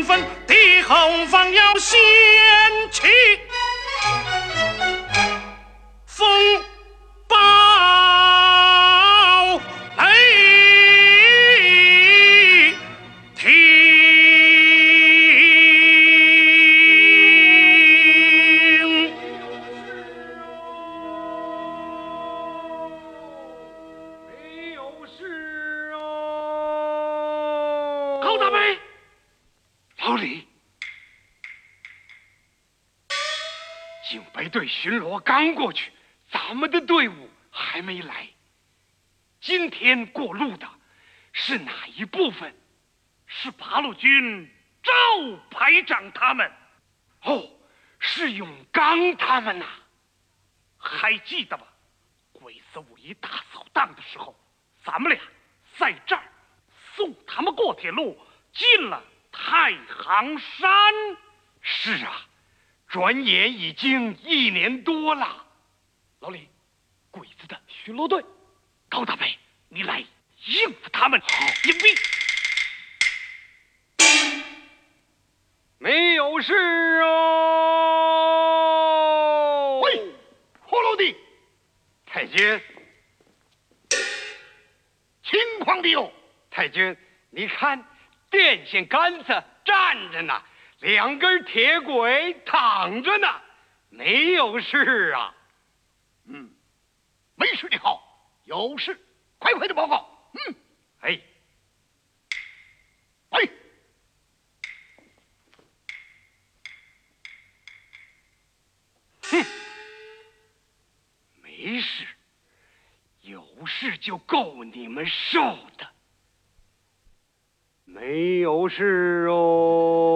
身份，敌后方要西警备队巡逻刚过去，咱们的队伍还没来。今天过路的是哪一部分？是八路军赵排长他们，哦，是永刚他们呐、还记得吧？鬼子五一大扫荡的时候，咱们俩在这儿送他们过铁路，进了太行山。是啊，转眼已经一年多了。老李，鬼子的巡逻队，高大伟，你来应付他们。迎兵。没有事哦。喂，霍老弟太君，情况的哟。太君，你看电线杆子站着呢，两根铁轨躺着呢，没有事啊。嗯，没事的好，有事快快的报告。嗯，哎，喂，没事，有事就够你们受的。没有事哦，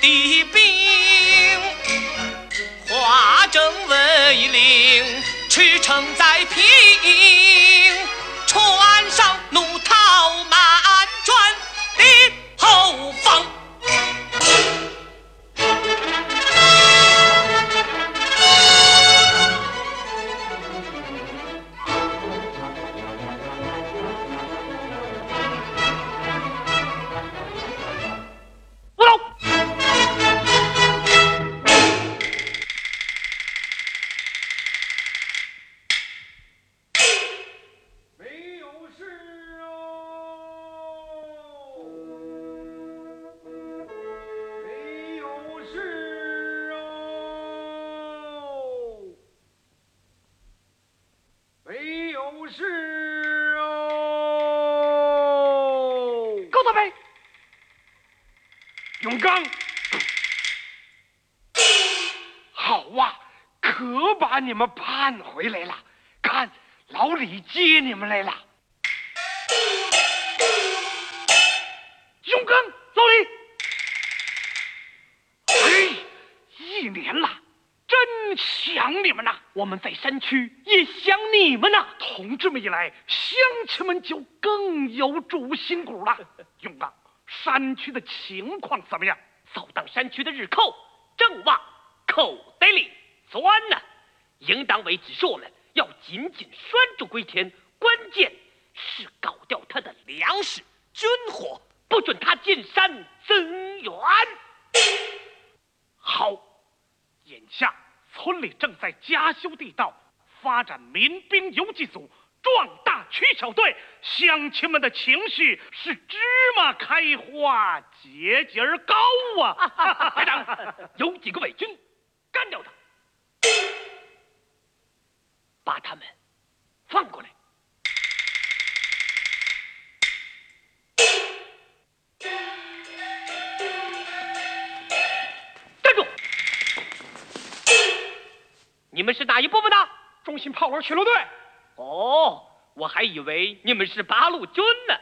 的兵，化整为零，驰骋在平，川是哦，高大伟。永刚。好啊，可把你们盼回来了，看老李接你们来了。永刚，老李。哎，一年了。想你们呐！我们在山区也想你们呐。同志们一来，乡亲们就更有主心骨了。勇刚，山区的情况怎么样？扫荡山区的日寇正往口袋里钻呢。应当为指示我们要紧紧拴住归田，关键是搞掉他的粮食、军火，不准他进山增援。好，眼下村里正在加修地道，发展民兵游击组，壮大区小队，乡亲们的情绪是芝麻开花，节节儿高啊！排长，有几个伪军，干掉他，把他们放过来。们是哪一部分的？中心炮楼巡逻队。哦，我还以为你们是八路军呢。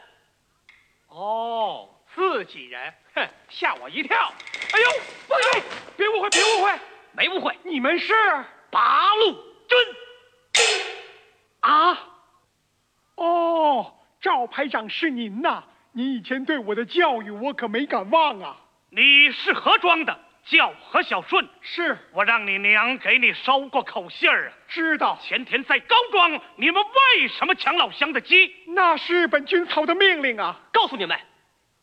哦，自己人，哼，吓我一跳。哎呦，不对，别误会，别误会，没误会，你们是八路军。啊？哦，赵排长是您呐！您以前对我的教育，我可没敢忘啊。你是何庄的？叫何小顺。是我让你娘给你捎过口信儿啊。知道，前天在高庄，你们为什么抢老乡的鸡？那是日本军曹的命令啊。告诉你们，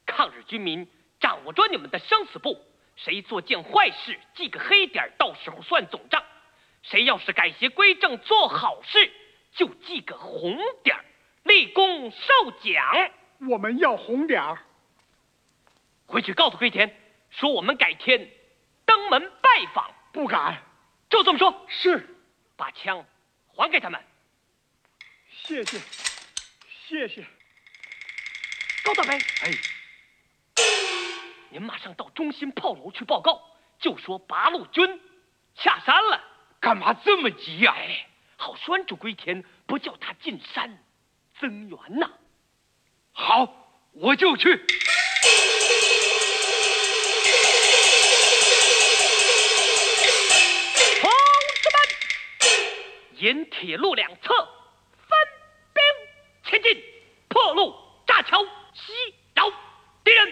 抗日军民掌握着你们的生死簿，谁做件坏事记个黑点儿，到时候算总账；谁要是改邪归正做好事，就记个红点儿，立功受奖。我们要红点儿。回去告诉龟田，说我们改天登门拜访。不敢。就这么说。是。把枪还给他们。谢谢，谢谢。高大飞，哎，您马上到中心炮楼去报告，就说八路军下山了。干嘛这么急呀、哎，好拴住归田，不叫他进山增援呐。好，我就去。沿铁路两侧分兵前进，破路，炸桥，袭扰敌人。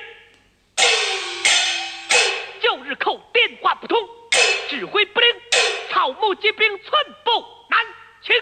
旧日寇电话不通，指挥不灵，草木皆兵，寸步难行。